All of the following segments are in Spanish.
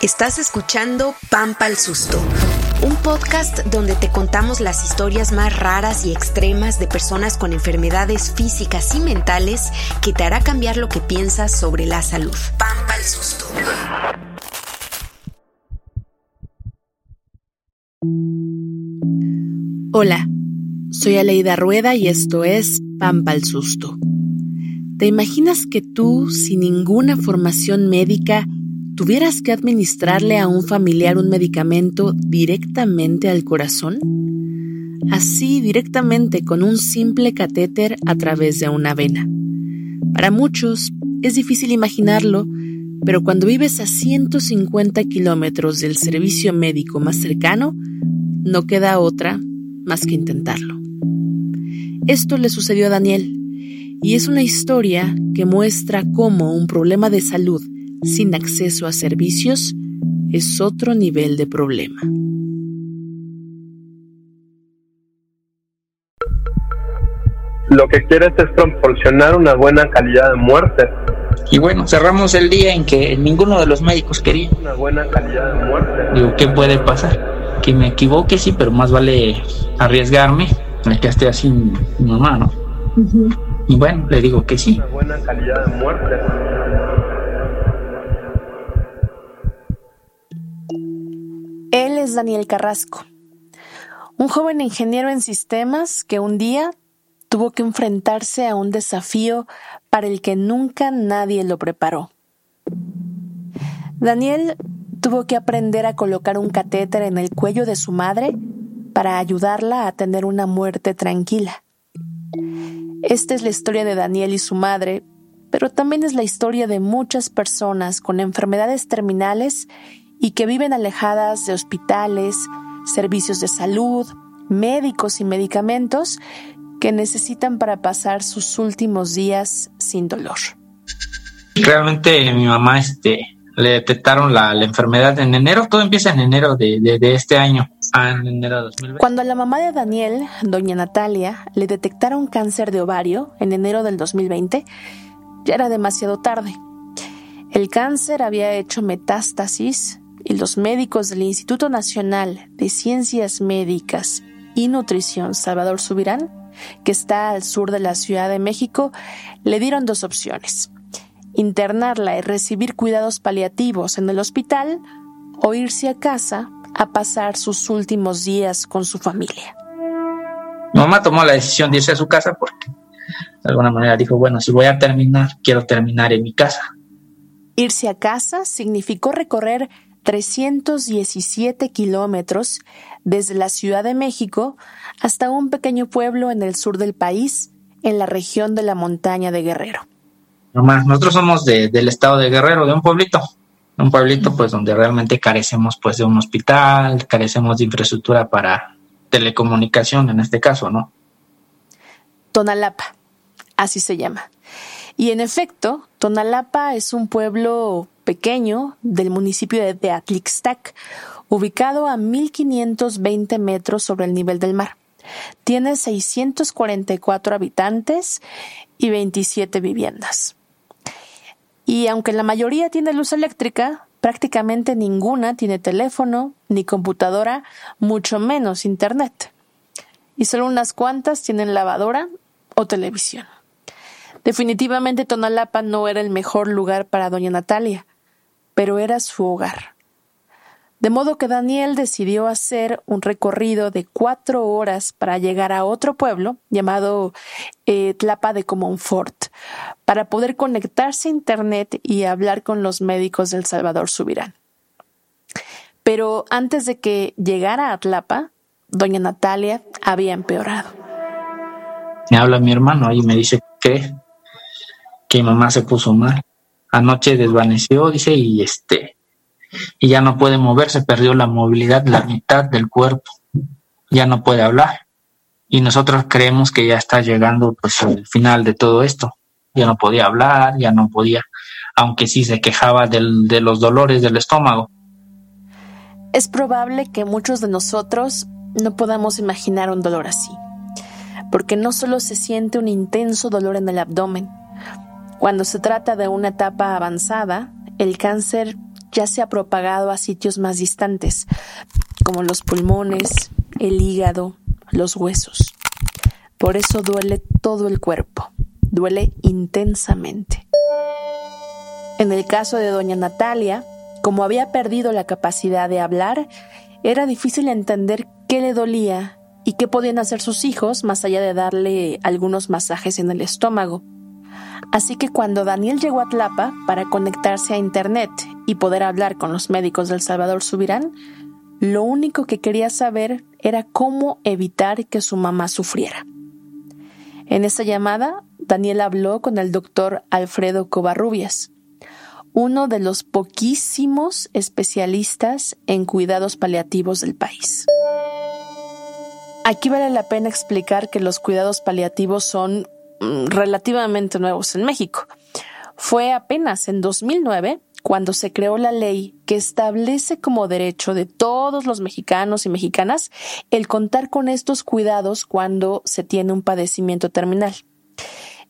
Estás escuchando Pampa al Susto, un podcast donde te contamos las historias más raras y extremas de personas con enfermedades físicas y mentales que te hará cambiar lo que piensas sobre la salud. Pampa al Susto. Hola, soy Aleida Rueda y esto es Pampa al Susto. ¿Te imaginas que tú, sin ninguna formación médica, tuvieras que administrarle a un familiar un medicamento directamente al corazón? Así, directamente con un simple catéter a través de una vena. Para muchos es difícil imaginarlo, pero cuando vives a 150 kilómetros del servicio médico más cercano, no queda otra más que intentarlo. Esto le sucedió a Daniel, y es una historia que muestra cómo un problema de salud sin acceso a servicios es otro nivel de problema. Lo que quieres es proporcionar una buena calidad de muerte. Y bueno, cerramos el día en que ninguno de los médicos quería. Una buena calidad de muerte. Digo, ¿qué puede pasar? Que me equivoque, sí, pero más vale arriesgarme a que esté así mi mamá, ¿no? Y bueno, le digo que sí. Una buena calidad de muerte. Él es Daniel Carrasco, un joven ingeniero en sistemas que un día tuvo que enfrentarse a un desafío para el que nunca nadie lo preparó. Daniel tuvo que aprender a colocar un catéter en el cuello de su madre para ayudarla a tener una muerte tranquila. Esta es la historia de Daniel y su madre, pero también es la historia de muchas personas con enfermedades terminales y que viven alejadas de hospitales, servicios de salud, médicos y medicamentos que necesitan para pasar sus últimos días sin dolor. Realmente mi mamá este, le detectaron la, enfermedad en enero, todo empieza en enero de, este año, en enero de 2020. Cuando a la mamá de Daniel, doña Natalia, le detectaron cáncer de ovario en enero del 2020, ya era demasiado tarde. El cáncer había hecho metástasis y los médicos del Instituto Nacional de Ciencias Médicas y Nutrición Salvador Subirán, que está al sur de la Ciudad de México, le dieron dos opciones. Internarla y recibir cuidados paliativos en el hospital o irse a casa a pasar sus últimos días con su familia. Mi mamá tomó la decisión de irse a su casa porque de alguna manera dijo, bueno, si voy a terminar, quiero terminar en mi casa. Irse a casa significó recorrer 317 kilómetros desde la Ciudad de México hasta un pequeño pueblo en el sur del país, en la región de la montaña de Guerrero. Nomás, nosotros somos del estado de Guerrero, de un pueblito, un pueblito pues donde realmente carecemos pues de un hospital, carecemos de infraestructura para telecomunicación en este caso, ¿no? Tonalapa, así se llama. Y en efecto, Tonalapa es un pueblo pequeño del municipio de Atlixtac, ubicado a 1520 metros sobre el nivel del mar. Tiene 644 habitantes y 27 viviendas. Y aunque la mayoría tiene luz eléctrica, prácticamente ninguna tiene teléfono ni computadora, mucho menos internet. Y solo unas cuantas tienen lavadora o televisión. Definitivamente Tonalapa no era el mejor lugar para doña Natalia, pero era su hogar. De modo que Daniel decidió hacer un recorrido de cuatro horas para llegar a otro pueblo llamado eh, Tlapa de Comonfort, para poder conectarse a Internet y hablar con los médicos del Salvador Subirán. Pero antes de que llegara a Tlapa, doña Natalia había empeorado. Me habla mi hermano y me dice que, que mi mamá se puso mal anoche desvaneció, dice, y este, y ya no puede moverse, perdió la movilidad, la mitad del cuerpo, ya no puede hablar. Y nosotros creemos que ya está llegando pues al final de todo esto. Ya no podía hablar, ya no podía, aunque sí se quejaba del, de los dolores del estómago. Es probable que muchos de nosotros no podamos imaginar un dolor así, porque no solo se siente un intenso dolor en el abdomen, cuando se trata de una etapa avanzada, el cáncer ya se ha propagado a sitios más distantes, como los pulmones, el hígado, los huesos. Por eso duele todo el cuerpo, duele intensamente. En el caso de doña Natalia, como había perdido la capacidad de hablar, era difícil entender qué le dolía y qué podían hacer sus hijos más allá de darle algunos masajes en el estómago. Así que cuando Daniel llegó a Tlapa para conectarse a Internet y poder hablar con los médicos del Salvador Subirán, lo único que quería saber era cómo evitar que su mamá sufriera. En esta llamada, Daniel habló con el doctor Alfredo Covarrubias, uno de los poquísimos especialistas en cuidados paliativos del país. Aquí vale la pena explicar que los cuidados paliativos son mm, relativamente nuevos en México. Fue apenas en 2009 cuando se creó la ley que establece como derecho de todos los mexicanos y mexicanas el contar con estos cuidados cuando se tiene un padecimiento terminal.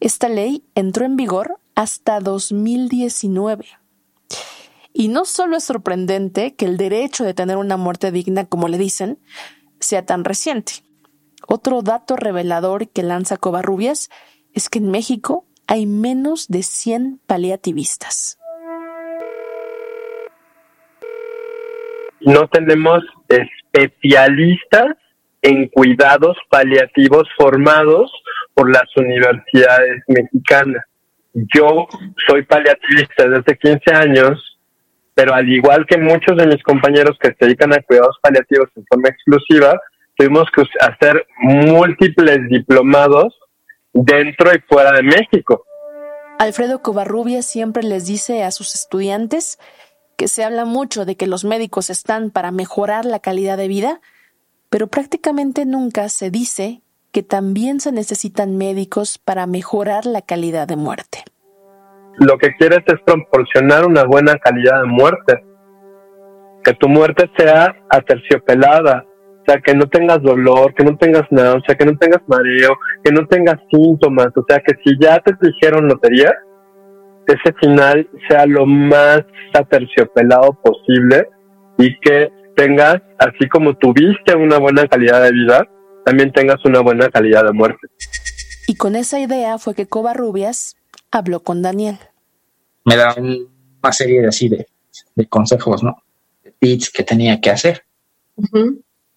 Esta ley entró en vigor hasta 2019. Y no solo es sorprendente que el derecho de tener una muerte digna, como le dicen, sea tan reciente. Otro dato revelador que lanza Covarrubias es que en México hay menos de 100 paliativistas. No tenemos especialistas en cuidados paliativos formados por las universidades mexicanas. Yo soy paliativista desde 15 años, pero al igual que muchos de mis compañeros que se dedican a cuidados paliativos en forma exclusiva, tuvimos que hacer múltiples diplomados dentro y fuera de México. Alfredo Covarrubia siempre les dice a sus estudiantes que se habla mucho de que los médicos están para mejorar la calidad de vida, pero prácticamente nunca se dice que también se necesitan médicos para mejorar la calidad de muerte. Lo que quieres es proporcionar una buena calidad de muerte. Que tu muerte sea aterciopelada, o sea, que no tengas dolor, que no tengas nada, o sea, que no tengas mareo, que no tengas síntomas, o sea, que si ya te dijeron lotería, ese final sea lo más aterciopelado posible y que tengas, así como tuviste una buena calidad de vida, también tengas una buena calidad de muerte. Y con esa idea fue que Covarrubias habló con Daniel. Me da una serie de así de, consejos, ¿no? De tips que tenía que hacer.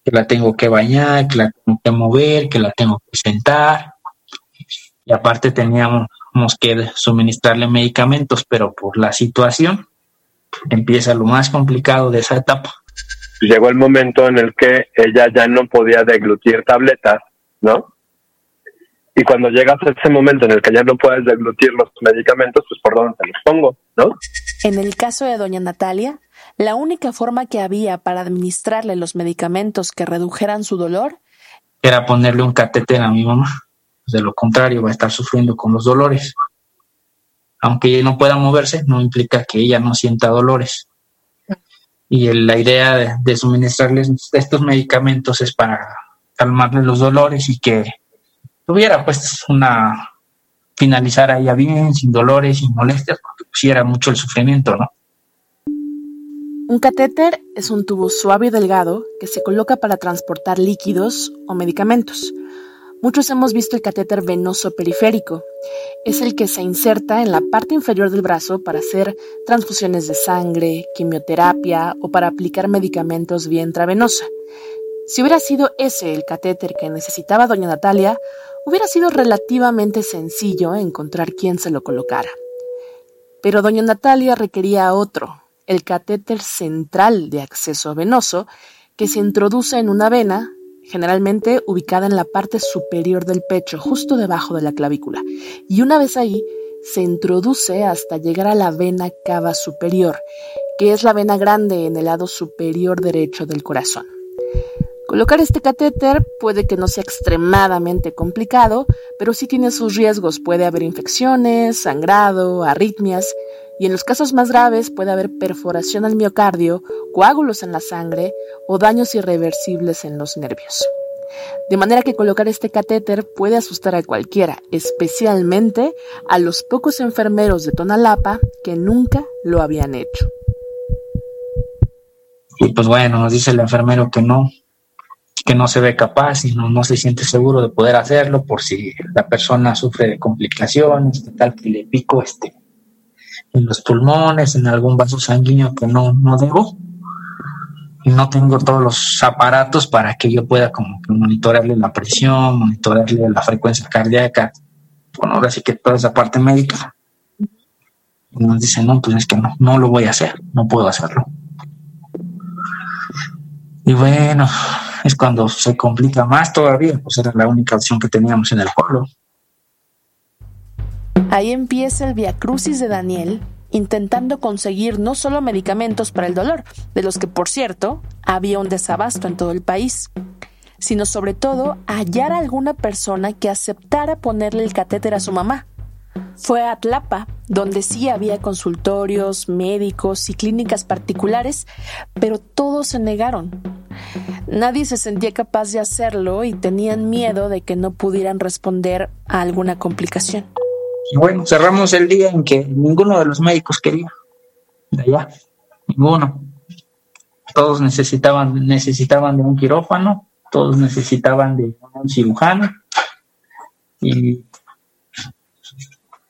Que la tengo que bañar, que la tengo que mover, que la tengo que sentar. Y aparte teníamos que suministrarle medicamentos, pero por la situación empieza lo más complicado de esa etapa llegó el momento en el que ella ya no podía deglutir tabletas, ¿no? Y cuando llegas a ese momento en el que ya no puedes deglutir los medicamentos, pues por dónde te los pongo, ¿no? En el caso de doña Natalia, la única forma que había para administrarle los medicamentos que redujeran su dolor era ponerle un catéter a mi mamá. De lo contrario, va a estar sufriendo con los dolores. Aunque ella no pueda moverse, no implica que ella no sienta dolores y la idea de, suministrarles estos medicamentos es para calmarles los dolores y que tuviera pues una finalizar ella bien, sin dolores, sin molestias, porque pusiera mucho el sufrimiento, ¿no? Un catéter es un tubo suave y delgado que se coloca para transportar líquidos o medicamentos. Muchos hemos visto el catéter venoso periférico. Es el que se inserta en la parte inferior del brazo para hacer transfusiones de sangre, quimioterapia o para aplicar medicamentos vía intravenosa. Si hubiera sido ese el catéter que necesitaba doña Natalia, hubiera sido relativamente sencillo encontrar quién se lo colocara. Pero doña Natalia requería otro, el catéter central de acceso venoso, que se introduce en una vena generalmente ubicada en la parte superior del pecho, justo debajo de la clavícula, y una vez ahí se introduce hasta llegar a la vena cava superior, que es la vena grande en el lado superior derecho del corazón. Colocar este catéter puede que no sea extremadamente complicado, pero sí tiene sus riesgos. Puede haber infecciones, sangrado, arritmias, y en los casos más graves puede haber perforación al miocardio, coágulos en la sangre o daños irreversibles en los nervios. De manera que colocar este catéter puede asustar a cualquiera, especialmente a los pocos enfermeros de Tonalapa que nunca lo habían hecho. Y pues bueno, nos dice el enfermero que no, que no se ve capaz y no, se siente seguro de poder hacerlo por si la persona sufre de complicaciones, que tal que le pico este en los pulmones, en algún vaso sanguíneo que no, no debo. Y no tengo todos los aparatos para que yo pueda como que monitorearle la presión, monitorearle la frecuencia cardíaca. Bueno, ahora sí que toda esa parte médica. Y nos dicen, no, pues es que no, no lo voy a hacer, no puedo hacerlo. Y bueno, es cuando se complica más todavía, pues era la única opción que teníamos en el pueblo. Ahí empieza el viacrucis de Daniel, intentando conseguir no solo medicamentos para el dolor, de los que por cierto había un desabasto en todo el país, sino sobre todo hallar a alguna persona que aceptara ponerle el catéter a su mamá. Fue a Atlapa, donde sí había consultorios, médicos y clínicas particulares, pero todos se negaron. Nadie se sentía capaz de hacerlo y tenían miedo de que no pudieran responder a alguna complicación. Y bueno, cerramos el día en que ninguno de los médicos quería. De allá, ninguno. Todos necesitaban, necesitaban de un quirófano, todos necesitaban de un cirujano. Y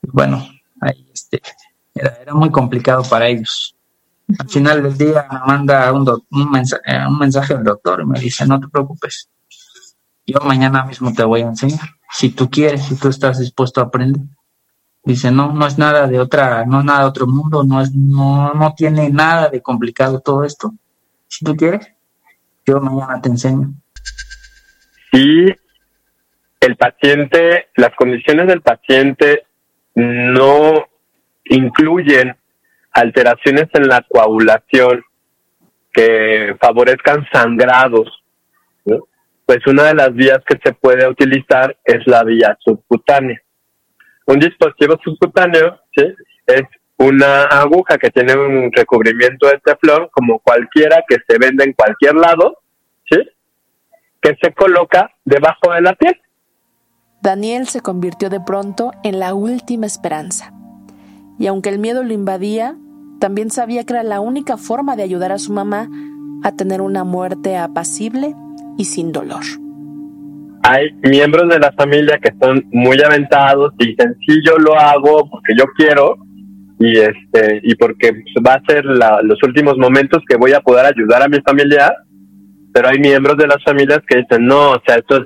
bueno, ahí este, era, muy complicado para ellos. Al final del día me manda un, un, mensaje, un mensaje del doctor y me dice, no te preocupes, yo mañana mismo te voy a enseñar. Si tú quieres, si tú estás dispuesto a aprender. Dice, no, no es nada de otra, no es nada de otro mundo, no es, no, no tiene nada de complicado todo esto. Si tú quieres, yo mañana te enseño. Y el paciente, las condiciones del paciente no incluyen alteraciones en la coagulación que favorezcan sangrados, pues una de las vías que se puede utilizar es la vía subcutánea. Un dispositivo subcutáneo es una aguja que tiene un recubrimiento de teflón como cualquiera que se vende en cualquier lado, ¿sí? que se coloca debajo de la piel. Daniel se convirtió de pronto en la última esperanza. Y aunque el miedo lo invadía, también sabía que era la única forma de ayudar a su mamá a tener una muerte apacible y sin dolor hay miembros de la familia que son muy aventados y dicen sí yo lo hago porque yo quiero y este y porque va a ser los últimos momentos que voy a poder ayudar a mi familia pero hay miembros de las familias que dicen no o sea esto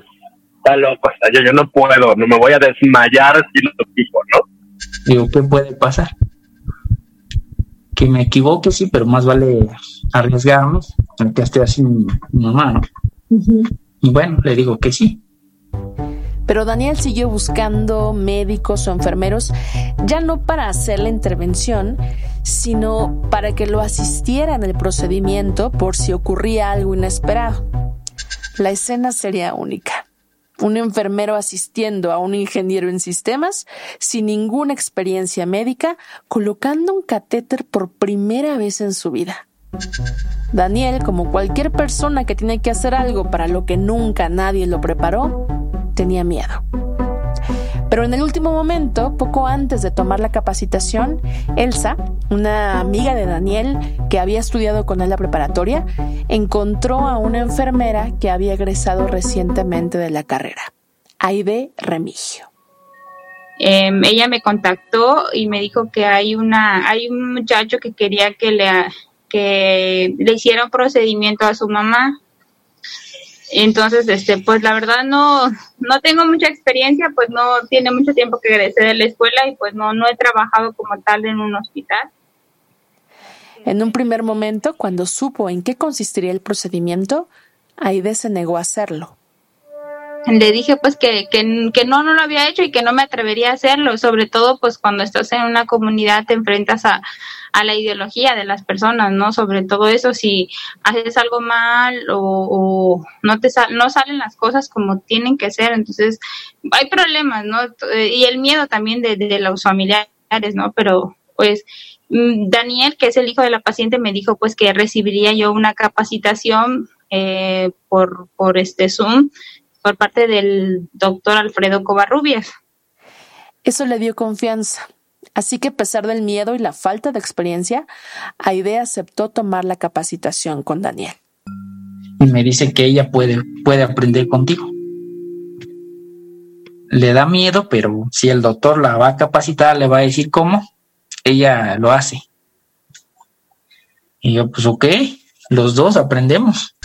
está loco o yo, yo no puedo no me voy a desmayar si lo digo no digo qué puede pasar que me equivoque sí pero más vale arriesgarnos que esté así mi, mamá ¿no? y bueno le digo que sí pero Daniel siguió buscando médicos o enfermeros, ya no para hacer la intervención, sino para que lo asistiera en el procedimiento por si ocurría algo inesperado. La escena sería única. Un enfermero asistiendo a un ingeniero en sistemas sin ninguna experiencia médica, colocando un catéter por primera vez en su vida. Daniel, como cualquier persona que tiene que hacer algo para lo que nunca nadie lo preparó, tenía miedo. Pero en el último momento, poco antes de tomar la capacitación, Elsa, una amiga de Daniel que había estudiado con él la preparatoria, encontró a una enfermera que había egresado recientemente de la carrera, Aide Remigio. Em, ella me contactó y me dijo que hay una hay un muchacho que quería que le que le hiciera un procedimiento a su mamá entonces, este, pues la verdad no, no tengo mucha experiencia, pues no tiene mucho tiempo que egresé de la escuela y pues no, no he trabajado como tal en un hospital. En un primer momento, cuando supo en qué consistiría el procedimiento, Aide se negó a hacerlo. Le dije pues que, que, no, no lo había hecho y que no me atrevería a hacerlo, sobre todo pues cuando estás en una comunidad te enfrentas a, a la ideología de las personas, ¿no? Sobre todo eso, si haces algo mal o, no te no salen las cosas como tienen que ser, entonces hay problemas, ¿no? Y el miedo también de, de los familiares, ¿no? Pero pues mm, Daniel, que es el hijo de la paciente, me dijo pues que recibiría yo una capacitación eh, por, por este Zoom por parte del doctor Alfredo Covarrubias. Eso le dio confianza. Así que a pesar del miedo y la falta de experiencia, Aide aceptó tomar la capacitación con Daniel. Y me dice que ella puede, puede aprender contigo. Le da miedo, pero si el doctor la va a capacitar, le va a decir cómo, ella lo hace. Y yo, pues ok, los dos aprendemos.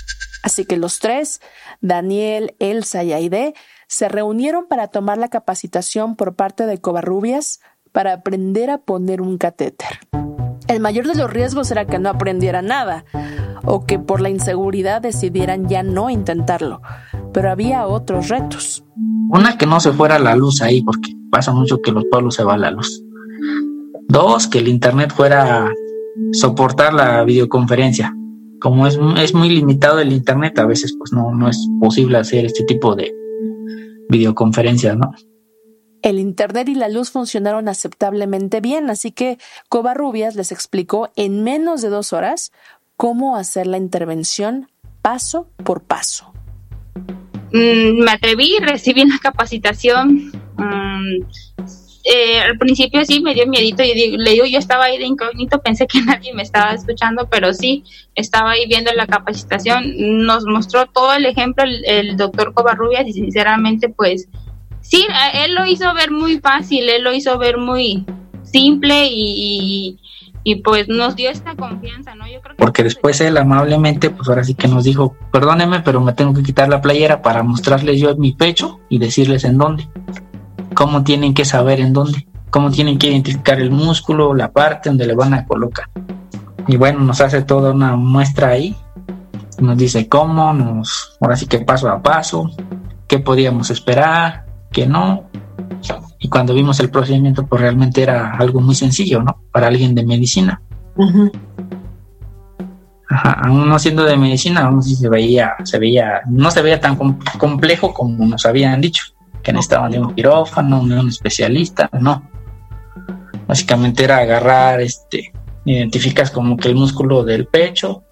Así que los tres, Daniel, Elsa y Aide, se reunieron para tomar la capacitación por parte de Covarrubias para aprender a poner un catéter. El mayor de los riesgos era que no aprendiera nada o que por la inseguridad decidieran ya no intentarlo, pero había otros retos. Una, que no se fuera la luz ahí, porque pasa mucho que los pueblos se va la luz. Dos, que el internet fuera soportar la videoconferencia. Como es, es muy limitado el internet, a veces pues no, no es posible hacer este tipo de videoconferencias, ¿no? El Internet y la luz funcionaron aceptablemente bien, así que Covarrubias les explicó en menos de dos horas cómo hacer la intervención paso por paso. Mm, me atreví, recibí una capacitación. Mm, eh, al principio sí me dio miedito, y le digo, yo estaba ahí de incógnito, pensé que nadie me estaba escuchando, pero sí, estaba ahí viendo la capacitación, nos mostró todo el ejemplo el, el doctor Covarrubias y sinceramente pues sí, él lo hizo ver muy fácil, él lo hizo ver muy simple y, y, pues nos dio esta confianza, ¿no? Yo creo Porque después él amablemente, pues ahora sí que nos dijo, perdóneme, pero me tengo que quitar la playera para mostrarles yo mi pecho y decirles en dónde, cómo tienen que saber en dónde, cómo tienen que identificar el músculo, la parte donde le van a colocar. Y bueno, nos hace toda una muestra ahí, nos dice cómo, nos, ahora sí que paso a paso, qué podíamos esperar, que no. Y cuando vimos el procedimiento, pues realmente era algo muy sencillo, ¿no? Para alguien de medicina. Ajá, aún no siendo de medicina, aún sí se veía, se veía, no se veía tan complejo como nos habían dicho, que necesitaban de un quirófano, de un especialista, no. Básicamente era agarrar, este, identificas como que el músculo del pecho,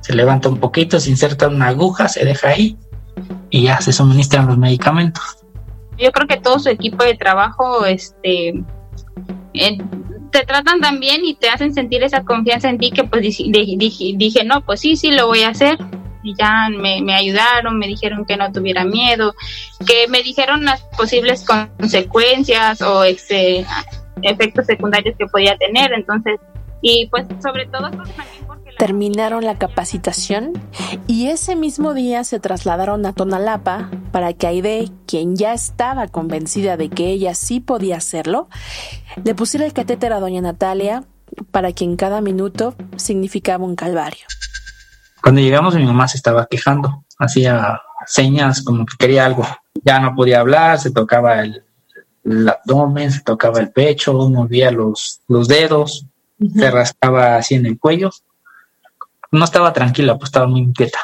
se levanta un poquito, se inserta una aguja, se deja ahí y ya se suministran los medicamentos yo creo que todo su equipo de trabajo este eh, te tratan tan bien y te hacen sentir esa confianza en ti que pues dije, dije, no, pues sí, sí, lo voy a hacer. Ya me, me, ayudaron, me dijeron que no tuviera miedo, que me dijeron las posibles consecuencias o este, efectos secundarios que podía tener. Entonces, y pues sobre todo terminaron la capacitación y ese mismo día se trasladaron a Tonalapa para que Aide, quien ya estaba convencida de que ella sí podía hacerlo, le pusiera el catéter a doña Natalia para que en cada minuto significaba un calvario. Cuando llegamos mi mamá se estaba quejando, hacía señas como que quería algo. Ya no podía hablar, se tocaba el, abdomen, se tocaba el pecho, movía los, los dedos, se rascaba así en el cuello no estaba tranquila, pues estaba muy inquieta.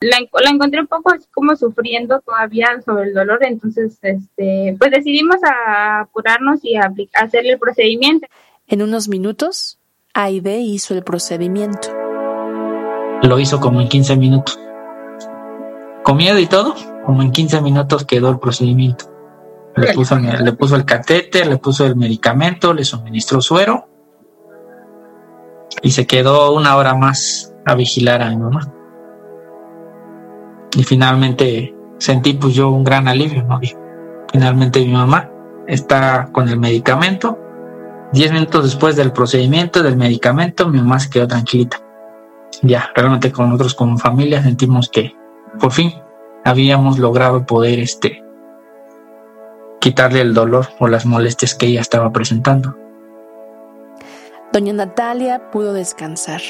La, la, encontré un poco así como sufriendo todavía sobre el dolor, entonces este, pues decidimos a apurarnos y a hacerle el procedimiento. En unos minutos, Aide hizo el procedimiento. Lo hizo como en 15 minutos. Con miedo y todo, como en 15 minutos quedó el procedimiento. Le puso, le puso el catéter, le puso el medicamento, le suministró suero y se quedó una hora más a vigilar a mi mamá. Y finalmente sentí pues yo un gran alivio, ¿no? finalmente mi mamá está con el medicamento. Diez minutos después del procedimiento del medicamento, mi mamá se quedó tranquilita. Ya, realmente con nosotros como familia sentimos que por fin habíamos logrado poder este quitarle el dolor o las molestias que ella estaba presentando. Doña Natalia pudo descansar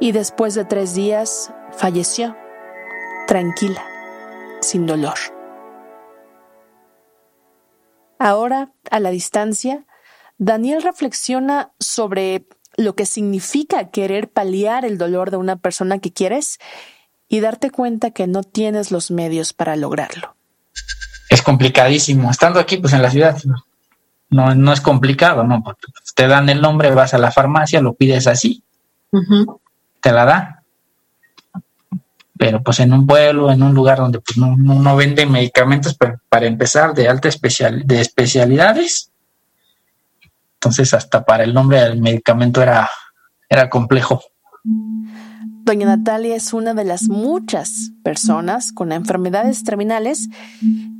y después de tres días falleció, tranquila, sin dolor. Ahora, a la distancia, Daniel reflexiona sobre lo que significa querer paliar el dolor de una persona que quieres y darte cuenta que no tienes los medios para lograrlo. Es complicadísimo. Estando aquí, pues en la ciudad, no, no es complicado, ¿no? te dan el nombre, vas a la farmacia, lo pides así, te la da. pero pues en un pueblo, en un lugar donde pues no, no, venden medicamentos para empezar de alta especial, de especialidades. Entonces hasta para el nombre del medicamento era, era complejo. Doña Natalia es una de las muchas personas con enfermedades terminales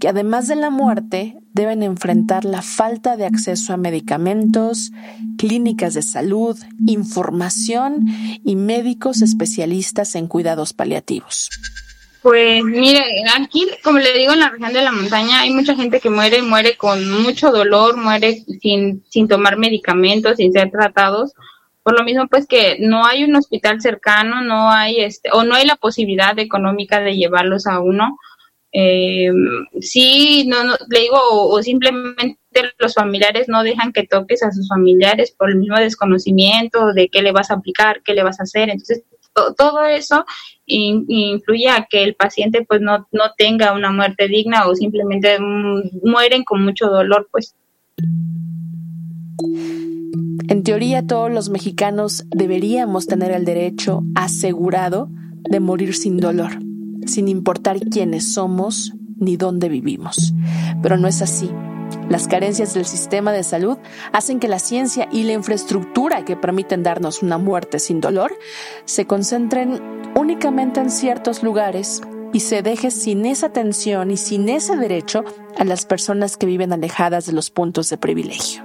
que además de la muerte deben enfrentar la falta de acceso a medicamentos, clínicas de salud, información y médicos especialistas en cuidados paliativos. Pues mire, aquí, como le digo, en la región de la montaña hay mucha gente que muere, muere con mucho dolor, muere sin, sin tomar medicamentos, sin ser tratados por lo mismo pues que no hay un hospital cercano, no hay este, o no hay la posibilidad económica de llevarlos a uno. Eh, sí, no, no, le digo, o, simplemente los familiares no dejan que toques a sus familiares por el mismo desconocimiento de qué le vas a aplicar, qué le vas a hacer. Entonces, todo eso influye a que el paciente pues no, no tenga una muerte digna o simplemente mm, mueren con mucho dolor, pues. En teoría, todos los mexicanos deberíamos tener el derecho asegurado de morir sin dolor, sin importar quiénes somos ni dónde vivimos. Pero no es así. Las carencias del sistema de salud hacen que la ciencia y la infraestructura que permiten darnos una muerte sin dolor se concentren únicamente en ciertos lugares y se deje sin esa atención y sin ese derecho a las personas que viven alejadas de los puntos de privilegio.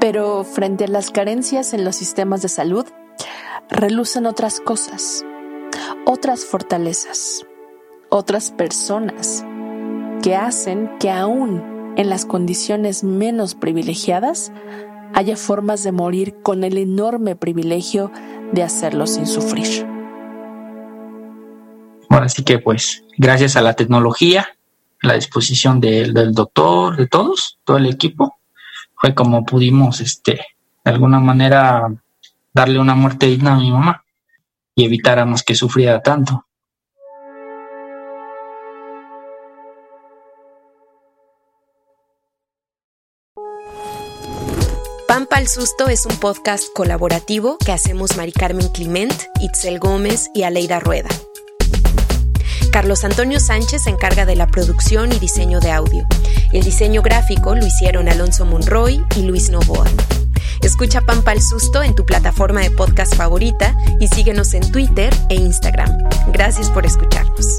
Pero frente a las carencias en los sistemas de salud, relucen otras cosas, otras fortalezas, otras personas que hacen que aún en las condiciones menos privilegiadas haya formas de morir con el enorme privilegio de hacerlo sin sufrir. Ahora sí que pues gracias a la tecnología, la disposición del doctor, de todos, todo el equipo, fue como pudimos, este, de alguna manera darle una muerte digna a mi mamá y evitáramos que sufriera tanto. Pampa al Susto es un podcast colaborativo que hacemos Mari Carmen Clement, Itzel Gómez y Aleida Rueda. Carlos Antonio Sánchez se encarga de la producción y diseño de audio. El diseño gráfico lo hicieron Alonso Monroy y Luis Novoa. Escucha Pampa al Susto en tu plataforma de podcast favorita y síguenos en Twitter e Instagram. Gracias por escucharnos.